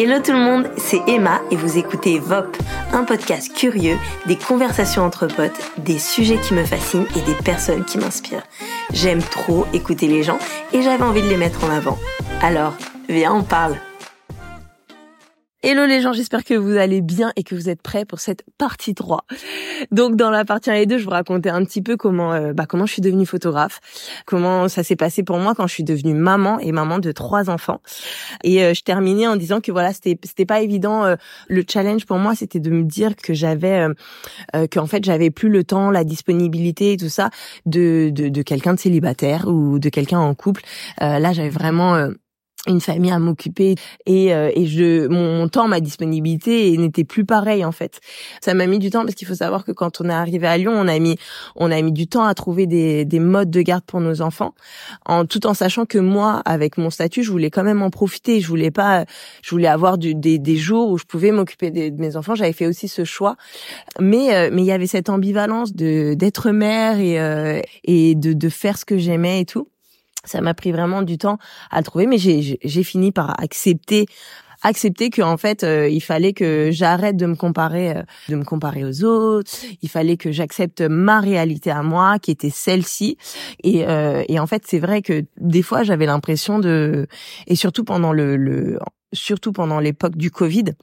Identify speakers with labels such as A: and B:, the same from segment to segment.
A: Hello tout le monde, c'est Emma et vous écoutez VOP, un podcast curieux, des conversations entre potes, des sujets qui me fascinent et des personnes qui m'inspirent. J'aime trop écouter les gens et j'avais envie de les mettre en avant. Alors, viens, on parle. Hello les gens, j'espère que vous allez bien et que vous êtes prêts pour cette partie 3. Donc dans la partie 1 et 2, je vous racontais un petit peu comment euh, bah, comment je suis devenue photographe, comment ça s'est passé pour moi quand je suis devenue maman et maman de trois enfants. Et euh, je terminais en disant que voilà, c'était c'était pas évident euh, le challenge pour moi, c'était de me dire que j'avais qu'en fait, j'avais plus le temps, la disponibilité et tout ça de de, de quelqu'un de célibataire ou de quelqu'un en couple. là, j'avais vraiment une famille à m'occuper et, euh, et je mon, temps ma disponibilité n'était plus pareil en fait. Ça m'a mis du temps parce qu'il faut savoir que quand on est arrivé à Lyon on a mis on a mis du temps à trouver des, des modes de garde pour nos enfants en tout en sachant que moi avec mon statut je voulais quand même en profiter. Je voulais pas je voulais avoir des, des jours où je pouvais m'occuper de, mes enfants. J'avais fait aussi ce choix. Mais euh, mais il y avait cette ambivalence de d'être mère et euh, et de de faire ce que j'aimais et tout ça m'a pris vraiment du temps à le trouver, mais j'ai fini par accepter accepter que en fait euh, il fallait que j'arrête de me comparer euh, de me comparer aux autres. Il fallait que j'accepte ma réalité à moi qui était celle-ci. Et euh, et en fait c'est vrai que des fois j'avais l'impression de et surtout pendant le, le surtout pendant l'époque du Covid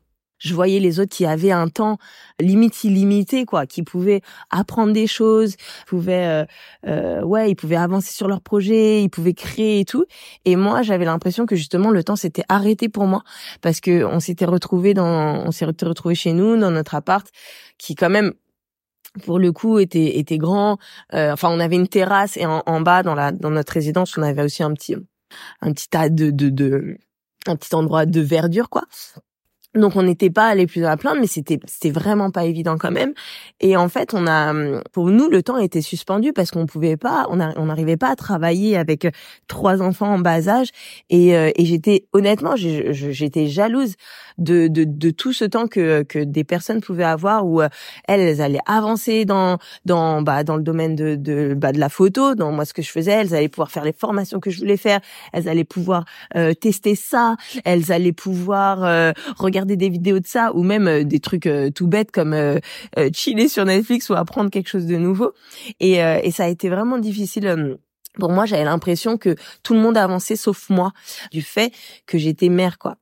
A: je voyais les autres qui avaient un temps limite illimité quoi qui pouvaient apprendre des choses pouvaient euh, euh, ouais ils pouvaient avancer sur leurs projets ils pouvaient créer et tout. Et moi j'avais l'impression que justement le temps s'était arrêté pour moi parce que on s'était retrouvé dans on s'est retrouvé chez nous dans notre appart qui quand même pour le coup était était grand. Euh, enfin on avait une terrasse et en, en, bas dans la dans notre résidence on avait aussi un petit un petit tas de de, de un petit endroit de verdure quoi donc on n'était pas allé plus à la plainte, mais c'était c'était vraiment pas évident quand même. Et en fait, on a pour nous le temps était suspendu parce qu'on pouvait pas, on n'arrivait pas à travailler avec trois enfants en bas âge. Et, euh, et j'étais honnêtement, j'étais jalouse de, de de tout ce temps que que des personnes pouvaient avoir où euh, elles, elles allaient avancer dans dans bah dans le domaine de de bah de la photo, dans moi ce que je faisais, elles allaient pouvoir faire les formations que je voulais faire, elles allaient pouvoir euh, tester ça, elles allaient pouvoir regarder des vidéos de ça ou même euh, des trucs euh, tout bêtes comme euh, chiller sur Netflix ou apprendre quelque chose de nouveau. Et, ça a été vraiment difficile pour moi, j'avais l'impression que tout le monde avançait sauf moi, du fait que j'étais mère, quoi.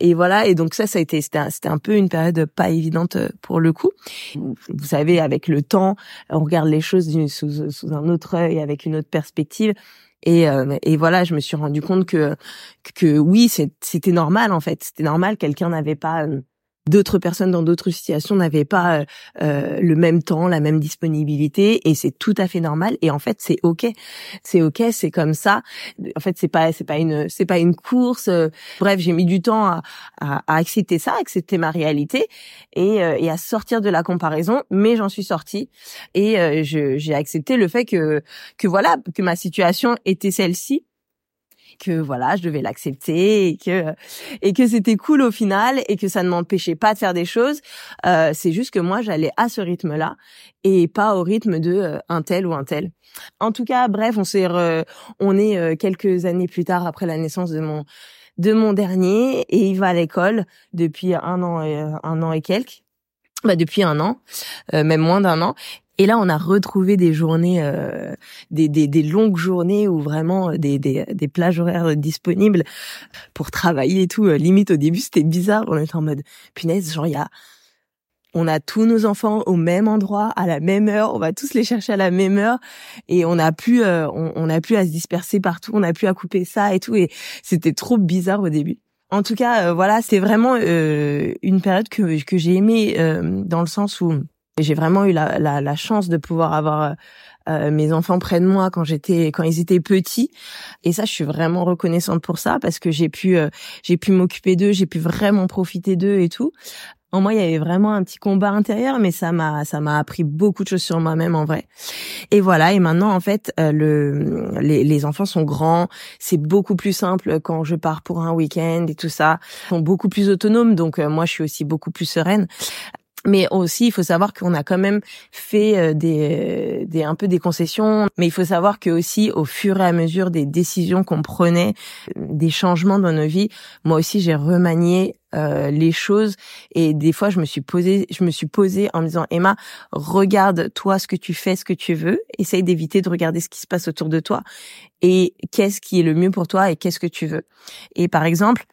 A: Et voilà. Et donc ça, ça a été, c'était un, un, peu une période pas évidente pour le coup. Vous savez, avec le temps, on regarde les choses sous, sous un autre œil, avec une autre perspective. Et, euh, et voilà, je me suis rendu compte que que oui, c'était normal en fait. C'était normal. Quelqu'un n'avait pas euh, d'autres personnes dans d'autres situations n'avaient pas euh, euh, le même temps, la même disponibilité et c'est tout à fait normal et en fait c'est ok, c'est ok, c'est comme ça. En fait c'est pas c'est pas une c'est pas une course. Euh, bref, j'ai mis du temps à, à, à, accepter ça, accepter ma réalité et, et à sortir de la comparaison, mais j'en suis sortie et j'ai accepté le fait que que voilà que ma situation était celle-ci que voilà, je devais l'accepter et que et que c'était cool au final et que ça ne m'empêchait pas de faire des choses. Euh, c'est juste que moi j'allais à ce rythme-là et pas au rythme de euh, un tel ou un tel. En tout cas, bref, on s'est on est euh, quelques années plus tard après la naissance de mon de mon dernier et il va à l'école depuis un an et, un an et quelques bah depuis un an, même moins d'un an. Et là, on a retrouvé des journées, euh, des, des, des, longues journées où vraiment euh, des, des, des, plages horaires disponibles pour travailler et tout. Euh, limite au début, c'était bizarre. On était en mode punaise, genre il y a, on a tous nos enfants au même endroit à la même heure. On va tous les chercher à la même heure et on n'a plus, on, a plus à se disperser partout. On n'a plus à couper ça et tout. Et c'était trop bizarre au début. En tout cas, voilà, c'est vraiment une période que que j'ai aimée dans le sens où j'ai vraiment eu la, la, la, chance de pouvoir avoir euh, euh, mes enfants près de moi quand j'étais quand ils étaient petits. Et ça je suis vraiment reconnaissante pour ça parce que j'ai pu euh, j'ai pu m'occuper d'eux j'ai pu vraiment profiter d'eux et tout. En moi il y avait vraiment un petit combat intérieur mais ça m'a ça m'a appris beaucoup de choses sur moi-même en vrai. Et voilà et maintenant en fait le les, les enfants sont grands. C'est beaucoup plus simple quand je pars pour un week-end et tout ça. Ils sont beaucoup plus autonomes donc moi je suis aussi beaucoup plus sereine mais aussi il faut savoir qu'on a quand même fait euh, des, des un peu des concessions. Mais il faut savoir que aussi au fur et à mesure des décisions qu'on prenait des changements dans nos vies moi aussi j'ai remanié euh, les choses. Et des fois je me suis posé je me suis posée en me disant Emma regarde toi ce que tu fais ce que tu veux. Essaye d'éviter de regarder ce qui se passe autour de toi. Et qu'est-ce qui est le mieux pour toi et qu'est-ce que tu veux. Et par exemple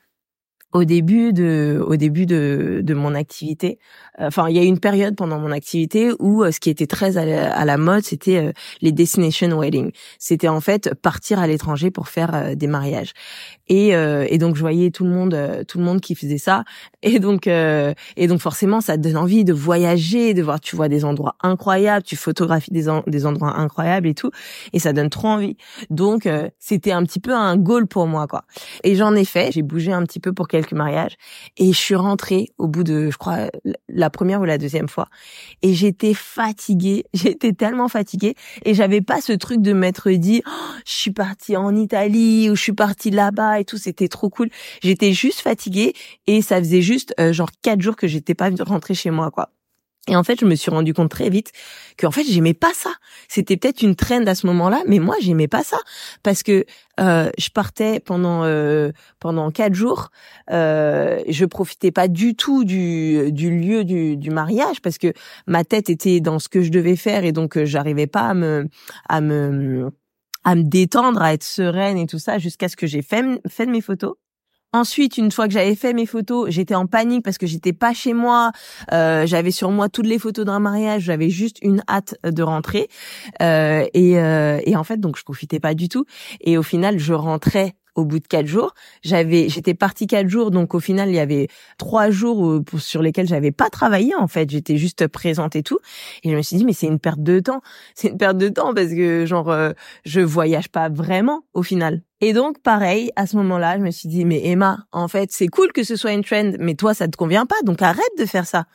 A: au début de au début de, de mon activité. Euh, enfin il y a eu une période pendant mon activité où euh, ce qui était très à la, mode c'était euh, les destination weddings c'était en fait partir à l'étranger pour faire des mariages. Et, et donc je voyais tout le monde tout le monde qui faisait ça. Et donc et donc forcément ça donne envie de voyager de voir tu vois des endroits incroyables tu photographies des des endroits incroyables et tout. Et ça donne trop envie. Donc c'était un petit peu un goal pour moi quoi. Et j'en ai fait. J'ai bougé un petit peu pour quelques mariages et je suis rentrée au bout de je crois la première ou la deuxième fois. Et j'étais fatiguée. J'étais tellement fatiguée. Et j'avais pas ce truc de m'être dit oh, je suis partie en Italie ou je suis partie là-bas et tout c'était trop cool. J'étais juste fatiguée. Et ça faisait juste euh, genre quatre jours que j'étais pas rentrée chez moi quoi et en fait, je me suis rendu compte très vite que en fait, j'aimais pas ça. C'était peut-être une trend à ce moment-là, mais moi, j'aimais pas ça parce que euh, je partais pendant euh, pendant quatre jours. Euh, je profitais pas du tout du, du lieu du, du mariage parce que ma tête était dans ce que je devais faire et donc euh, j'arrivais pas à me à me à me détendre, à être sereine et tout ça jusqu'à ce que j'ai fait fait mes photos. Ensuite, une fois que j'avais fait mes photos, j'étais en panique parce que j'étais pas chez moi. Euh, j'avais sur moi toutes les photos d'un mariage. J'avais juste une hâte de rentrer. Euh, et, euh, et en fait, donc je profitais pas du tout. Et au final, je rentrais au bout de quatre jours. J'avais, j'étais partie quatre jours, donc au final il y avait trois jours sur lesquels j'avais pas travaillé en fait. J'étais juste présente et tout. Et je me suis dit mais c'est une perte de temps. C'est une perte de temps parce que genre euh, je voyage pas vraiment au final. Et donc pareil à ce moment-là, je me suis dit mais Emma, en fait c'est cool que ce soit une trend, mais toi ça te convient pas, donc arrête de faire ça.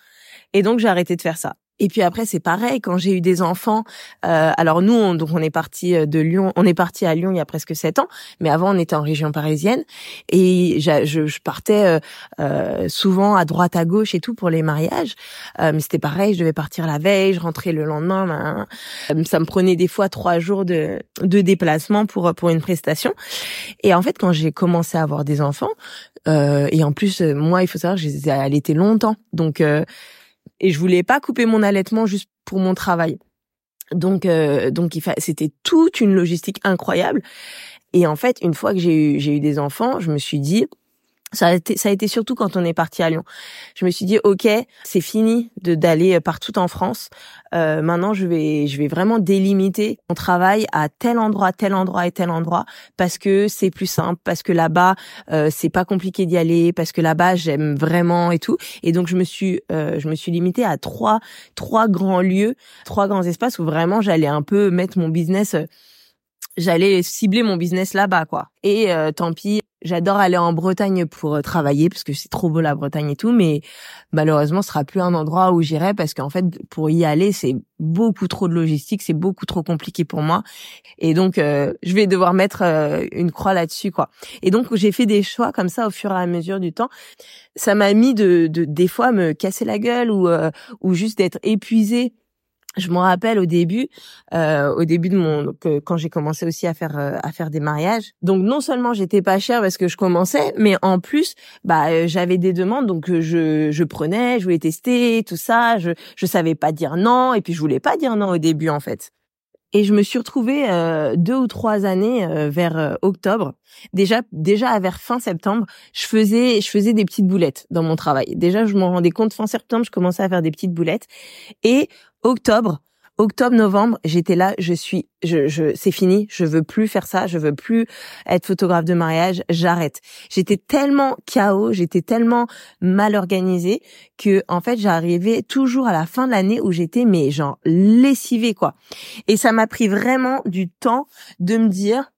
A: Et donc j'ai arrêté de faire ça. Et puis après c'est pareil quand j'ai eu des enfants. Euh, alors nous on, donc on est parti euh, de Lyon, on est parti à Lyon il y a presque sept ans, mais avant on était en région parisienne et je, je partais euh, euh, souvent à droite à gauche et tout pour les mariages. Euh, mais c'était pareil, je devais partir la veille, je rentrais le lendemain. Ben, ça me prenait des fois trois jours de, de déplacement pour pour une prestation. Et en fait quand j'ai commencé à avoir des enfants et en plus moi il faut savoir j'ai allaité longtemps donc et je voulais pas couper mon allaitement juste pour mon travail. Donc euh, donc c'était toute une logistique incroyable. Et en fait, une fois que j'ai eu j'ai eu des enfants, je me suis dit ça a, été, ça a été surtout quand on est parti à Lyon. Je me suis dit ok, c'est fini de d'aller partout en France. Euh, maintenant, je vais je vais vraiment délimiter mon travail à tel endroit, tel endroit et tel endroit parce que c'est plus simple, parce que là-bas euh, c'est pas compliqué d'y aller, parce que là-bas j'aime vraiment et tout. Et donc je me suis euh, je me suis limitée à trois trois grands lieux, trois grands espaces où vraiment j'allais un peu mettre mon business j'allais cibler mon business là-bas quoi. Et euh, tant pis, j'adore aller en Bretagne pour euh, travailler parce que c'est trop beau la Bretagne et tout, mais malheureusement ce sera plus un endroit où j'irai parce qu'en fait pour y aller c'est beaucoup trop de logistique, c'est beaucoup trop compliqué pour moi et donc euh, je vais devoir mettre une croix là-dessus quoi. Et donc j'ai fait des choix comme ça au fur et à mesure du temps. Ça m'a mis de, de des fois me casser la gueule ou ou juste d'être épuisée je me rappelle au début, euh, au début de mon, que quand j'ai commencé aussi à faire euh, à faire des mariages. Donc non seulement j'étais pas chère parce que je commençais, mais en plus, bah euh, j'avais des demandes, donc euh, je je prenais, je voulais tester tout ça. Je je savais pas dire non, et puis je voulais pas dire non au début en fait. Et je me suis retrouvée euh, deux ou trois années vers octobre. Déjà, déjà vers fin septembre, je faisais, je faisais des petites boulettes dans mon travail. Déjà, je m'en rendais compte fin septembre, je commençais à faire des petites boulettes. Et octobre, octobre, novembre, j'étais là, je suis, je, je, c'est fini, je veux plus faire ça, je veux plus être photographe de mariage, j'arrête. J'étais tellement chaos, j'étais tellement mal organisée que, en fait, j'arrivais toujours à la fin de l'année où j'étais, mais genre, lessivée, quoi. Et ça m'a pris vraiment du temps de me dire,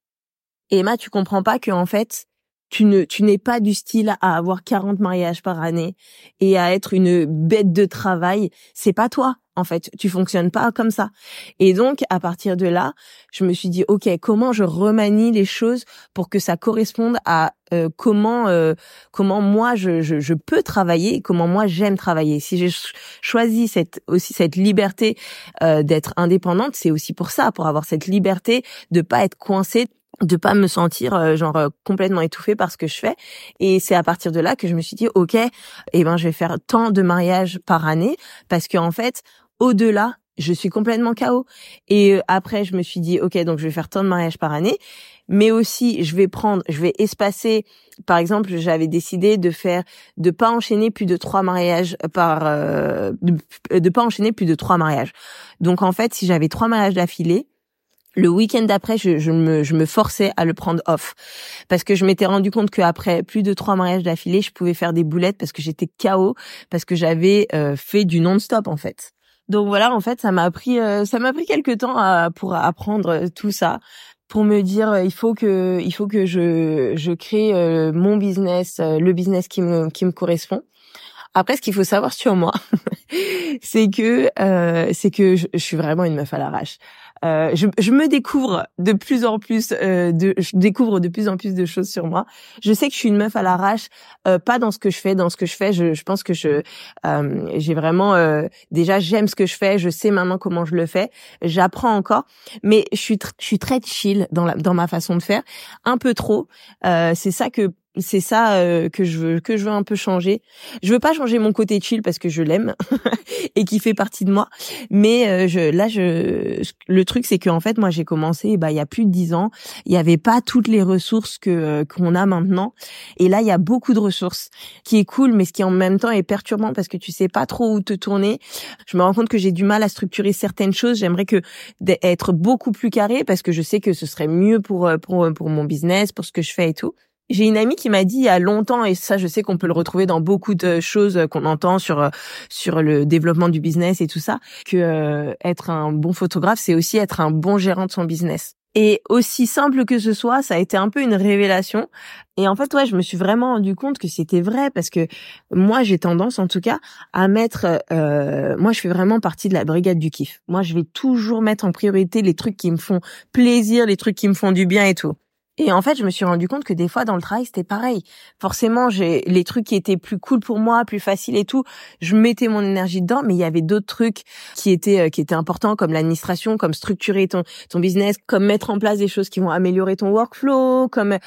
A: Emma, tu comprends pas que, en fait, tu ne tu n'es pas du style à avoir 40 mariages par année et à être une bête de travail, c'est pas toi en fait, tu fonctionnes pas comme ça. Et donc à partir de là, je me suis dit OK, comment je remanie les choses pour que ça corresponde à euh, comment euh, comment moi je, je, je, peux travailler, comment moi j'aime travailler. Si j'ai choisi cette aussi cette liberté euh, d'être indépendante, c'est aussi pour ça, pour avoir cette liberté de pas être coincée de pas me sentir euh, genre euh, complètement étouffée par ce que je fais. Et c'est à partir de là que je me suis dit OK eh ben je vais faire tant de mariages par année parce que en fait au-delà je suis complètement KO et euh, après je me suis dit OK donc je vais faire tant de mariages par année. Mais aussi je vais prendre je vais espacer. Par exemple j'avais décidé de faire de pas enchaîner plus de trois mariages par de, de pas enchaîner plus de trois mariages. Donc en fait si j'avais trois mariages d'affilée le week-end d'après, je, je, me, je me forçais à le prendre off parce que je m'étais rendu compte qu'après plus de trois mariages d'affilée, je pouvais faire des boulettes parce que j'étais KO parce que j'avais euh, fait du non-stop en fait. Donc voilà, en fait, ça m'a pris euh, ça m'a pris quelques temps à, pour apprendre tout ça pour me dire il faut que il faut que je je crée euh, mon business, le business qui me qui me correspond. Après, ce qu'il faut savoir sur moi, c'est que c'est que je, suis vraiment une meuf à l'arrache. Euh, je, je, me découvre de plus en plus, euh, de, je découvre de plus en plus de choses sur moi. Je sais que je suis une meuf à l'arrache, euh, pas dans ce que je fais. Dans ce que je fais, je, je pense que je, euh, j'ai vraiment déjà j'aime ce que je fais. Je sais maintenant comment je le fais. J'apprends encore, mais je suis, je suis très chill dans la, dans ma façon de faire, un peu trop. c'est ça que c'est ça euh, que je veux que je veux un peu changer. Je veux pas changer mon côté chill parce que je l'aime et qui fait partie de moi. Mais euh, je, là, je, le truc c'est que en fait, moi, j'ai commencé, bah, il y a plus de dix ans. Il y avait pas toutes les ressources que euh, qu'on a maintenant. Et là, il y a beaucoup de ressources, qui est cool, mais ce qui en même temps est perturbant parce que tu sais pas trop où te tourner. Je me rends compte que j'ai du mal à structurer certaines choses. J'aimerais que d'être beaucoup plus carré parce que je sais que ce serait mieux pour pour pour mon business, pour ce que je fais et tout. J'ai une amie qui m'a dit il y a longtemps, et ça je sais qu'on peut le retrouver dans beaucoup de choses qu'on entend sur sur le développement du business et tout ça, que euh, être un bon photographe, c'est aussi être un bon gérant de son business. Et aussi simple que ce soit, ça a été un peu une révélation. Et en fait, ouais, je me suis vraiment rendu compte que c'était vrai parce que moi, j'ai tendance, en tout cas, à mettre. Euh, moi, je fais vraiment partie de la brigade du kiff. Moi, je vais toujours mettre en priorité les trucs qui me font plaisir, les trucs qui me font du bien et tout. Et en fait, je me suis rendu compte que des fois dans le travail, c'était pareil. Forcément, j'ai les trucs qui étaient plus cool pour moi, plus faciles et tout, je mettais mon énergie dedans, mais il y avait d'autres trucs qui étaient euh, qui étaient importants comme l'administration, comme structurer ton ton business, comme mettre en place des choses qui vont améliorer ton workflow, comme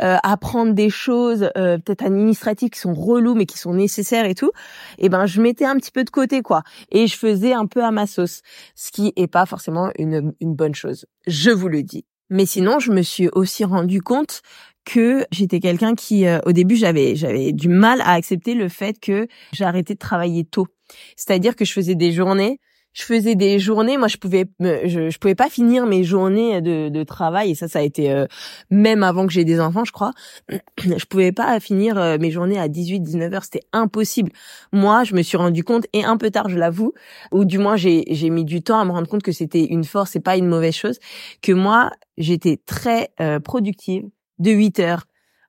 A: euh, apprendre des choses euh, peut-être administratives qui sont reloues mais qui sont nécessaires et tout. Et ben, je mettais un petit peu de côté quoi, et je faisais un peu à ma sauce, ce qui est pas forcément une une bonne chose. Je vous le dis. Mais sinon, je me suis aussi rendu compte que j'étais quelqu'un qui, euh, au début, j'avais j'avais du mal à accepter le fait que j'arrêtais de travailler tôt. C'est-à-dire que je faisais des journées je faisais des journées moi je pouvais je, je pouvais pas finir mes journées de, de travail. Et ça ça a été euh, même avant que j'ai des enfants je crois. Je pouvais pas finir euh, mes journées à 18 19 heures. C'était impossible. Moi je me suis rendu compte et un peu tard je l'avoue ou du moins j'ai j'ai mis du temps à me rendre compte que c'était une force et pas une mauvaise chose que moi j'étais très euh, productive de 8 heures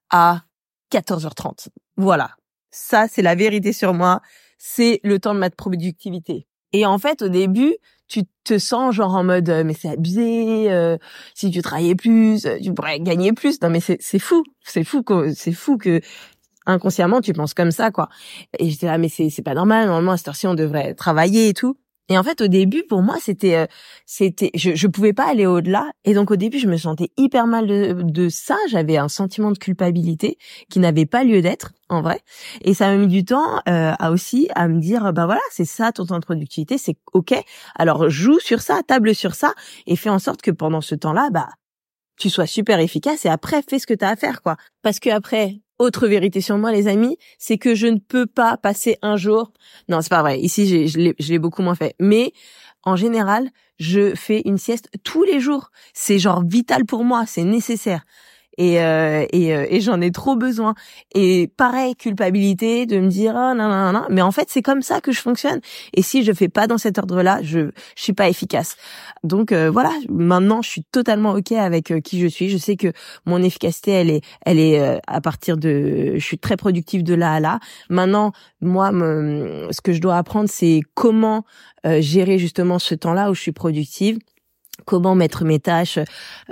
A: à 14h30 voilà. Ça c'est la vérité sur moi. C'est le temps de ma productivité et en fait, au début, tu te sens genre en mode euh, mais c'est abusé. Euh, si tu travaillais plus, euh, tu pourrais gagner plus. Non mais c'est c'est fou, c'est fou que c'est fou que inconsciemment tu penses comme ça quoi. Et j'étais là mais c'est c'est pas normal. Normalement à cette heure-ci on devrait travailler et tout. Et en fait, au début, pour moi, c'était, euh, c'était, je, je pouvais pas aller au-delà. Et donc, au début, je me sentais hyper mal de, de ça. J'avais un sentiment de culpabilité qui n'avait pas lieu d'être, en vrai. Et ça m'a mis du temps euh, à aussi à me dire, bah voilà, c'est ça ton temps de productivité, c'est ok. Alors, joue sur ça, table sur ça, et fais en sorte que pendant ce temps-là, bah, tu sois super efficace. Et après, fais ce que tu as à faire, quoi. Parce que après, autre vérité sur moi, les amis, c'est que je ne peux pas passer un jour. Non, c'est pas vrai. Ici, je l'ai beaucoup moins fait. Mais en général, je fais une sieste tous les jours. C'est genre vital pour moi. C'est nécessaire. Et euh, et, euh, et j'en ai trop besoin. Et pareil, culpabilité de me dire oh non non non, mais en fait c'est comme ça que je fonctionne. Et si je fais pas dans cet ordre-là, je je suis pas efficace. Donc euh, voilà, maintenant je suis totalement ok avec qui je suis. Je sais que mon efficacité elle est elle est à partir de, je suis très productive de là à là. Maintenant moi me, ce que je dois apprendre c'est comment gérer justement ce temps-là où je suis productive comment mettre mes tâches,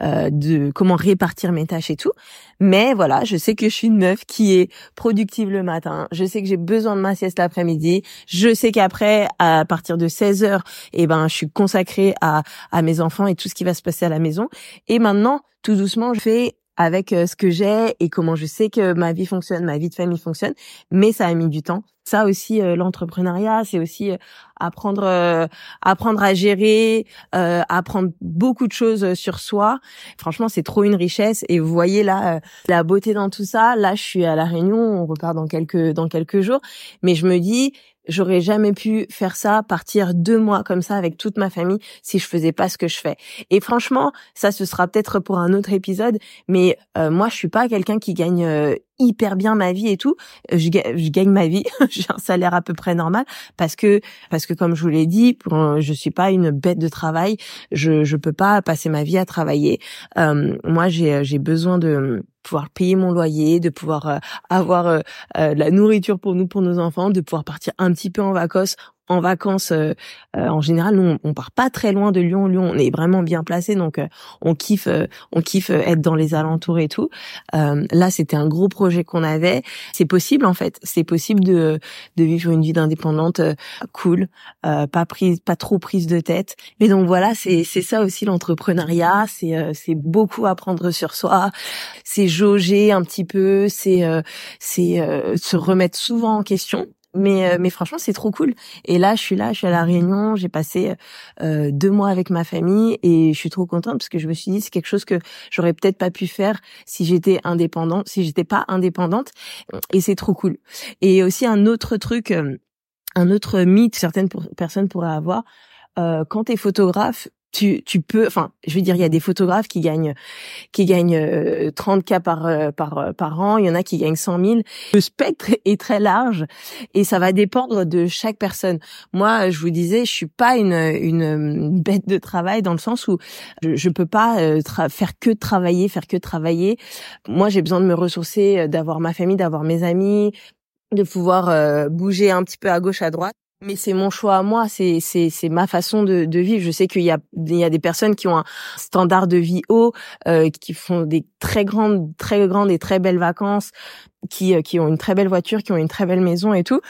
A: euh, de comment répartir mes tâches et tout. Mais voilà, je sais que je suis une meuf qui est productive le matin. Je sais que j'ai besoin de ma sieste l'après-midi. Je sais qu'après, à partir de 16 heures, eh ben, je suis consacrée à, à mes enfants et tout ce qui va se passer à la maison. Et maintenant, tout doucement, je fais avec euh, ce que j'ai et comment je sais que ma vie fonctionne, ma vie de famille fonctionne, mais ça a mis du temps. Ça aussi, euh, l'entrepreneuriat, c'est aussi euh, apprendre, apprendre à gérer, apprendre beaucoup de choses sur soi. Franchement, c'est trop une richesse. Et vous voyez là la beauté dans tout ça. Là, je suis à la Réunion, on repart dans quelques dans quelques jours, mais je me dis J'aurais jamais pu faire ça, partir deux mois comme ça avec toute ma famille si je faisais pas ce que je fais. Et franchement, ça ce sera peut-être pour un autre épisode, mais euh, moi je suis pas quelqu'un qui gagne euh, hyper bien ma vie et tout. Euh, je, je gagne ma vie, j'ai un salaire à peu près normal parce que parce que comme je vous l'ai dit, je suis pas une bête de travail. Je je peux pas passer ma vie à travailler. moi j'ai j'ai besoin de pouvoir payer mon loyer, de pouvoir euh, avoir euh, euh, de la nourriture pour nous, pour nos enfants, de pouvoir partir un petit peu en vacances en vacances, euh, euh, en général, nous, on, part pas très loin de Lyon. Lyon, on est vraiment bien placé, donc euh, on kiffe, on kiffe être dans les alentours et tout. là, c'était un gros projet qu'on avait. C'est possible en fait, c'est possible de de vivre une vie d'indépendante cool, pas prise, pas trop prise de tête. Mais donc voilà, c'est c'est ça aussi l'entrepreneuriat. C'est c'est beaucoup apprendre sur soi, c'est jauger un petit peu, c'est c'est se remettre souvent en question. Mais euh, mais franchement c'est trop cool. Et là je suis là je suis à la Réunion j'ai passé euh, deux mois avec ma famille et je suis trop contente parce que je me suis dit c'est quelque chose que j'aurais peut-être pas pu faire si j'étais indépendante si j'étais pas indépendante. Et c'est trop cool. Et aussi un autre truc euh, un autre mythe certaines personnes pourraient avoir euh, quand t'es photographe tu, tu peux, enfin, je veux dire, il y a des photographes qui gagnent, qui gagnent 30 k par euh, par euh, par an. Il y en a qui gagnent 100 000. Le spectre est très large et ça va dépendre de chaque personne. Moi, je vous disais, je suis pas une une bête de travail dans le sens où je, je peux pas euh, faire que travailler, faire que travailler. Moi, j'ai besoin de me ressourcer, d'avoir ma famille, d'avoir mes amis, de pouvoir bouger un petit peu à gauche, à droite. Mais c'est mon choix à moi, c'est c'est c'est ma façon de, de vivre. Je sais qu'il y a il y a des personnes qui ont un standard de vie haut, euh, qui font des très grandes très grandes et très belles vacances, qui euh, qui ont une très belle voiture, qui ont une très belle maison et tout.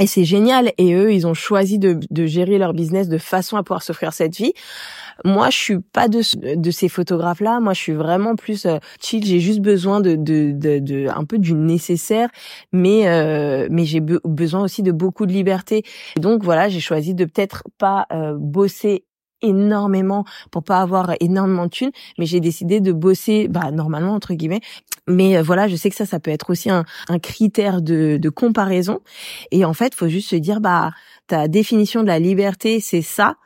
A: Et c'est génial. Et eux, ils ont choisi de, de gérer leur business de façon à pouvoir s'offrir cette vie. Moi, je suis pas de, de ces photographes-là. Moi, je suis vraiment plus euh, chill. J'ai juste besoin de, de, de, de, un peu du nécessaire, mais euh, mais j'ai besoin aussi de beaucoup de liberté. Et donc voilà, j'ai choisi de peut-être pas euh, bosser énormément pour pas avoir énormément de thunes, mais j'ai décidé de bosser, bah normalement entre guillemets. Mais euh, voilà, je sais que ça, ça peut être aussi un, critère de, de comparaison. Et en fait, faut juste se dire, bah ta définition de la liberté, c'est ça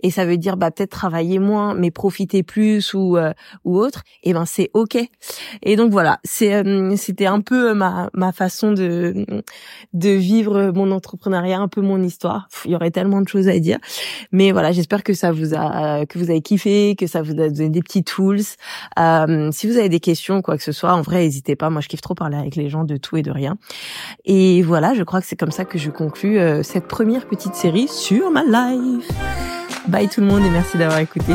A: et ça veut dire bah peut-être travailler moins mais profiter plus ou euh, ou autre. Et ben c'est ok. Et donc voilà. C'est euh, c'était un peu ma ma façon de de vivre mon entrepreneuriat un peu mon histoire. Il y aurait tellement de choses à dire. Mais voilà j'espère que ça vous a que vous avez kiffé que ça vous a donné des petits tools. Euh, si vous avez des questions quoi que ce soit en vrai n'hésitez pas. Moi je kiffe trop parler avec les gens de tout et de rien. Et voilà je crois que c'est comme ça que je conclue cette première petite série sur ma life Bye tout le monde et merci d'avoir écouté.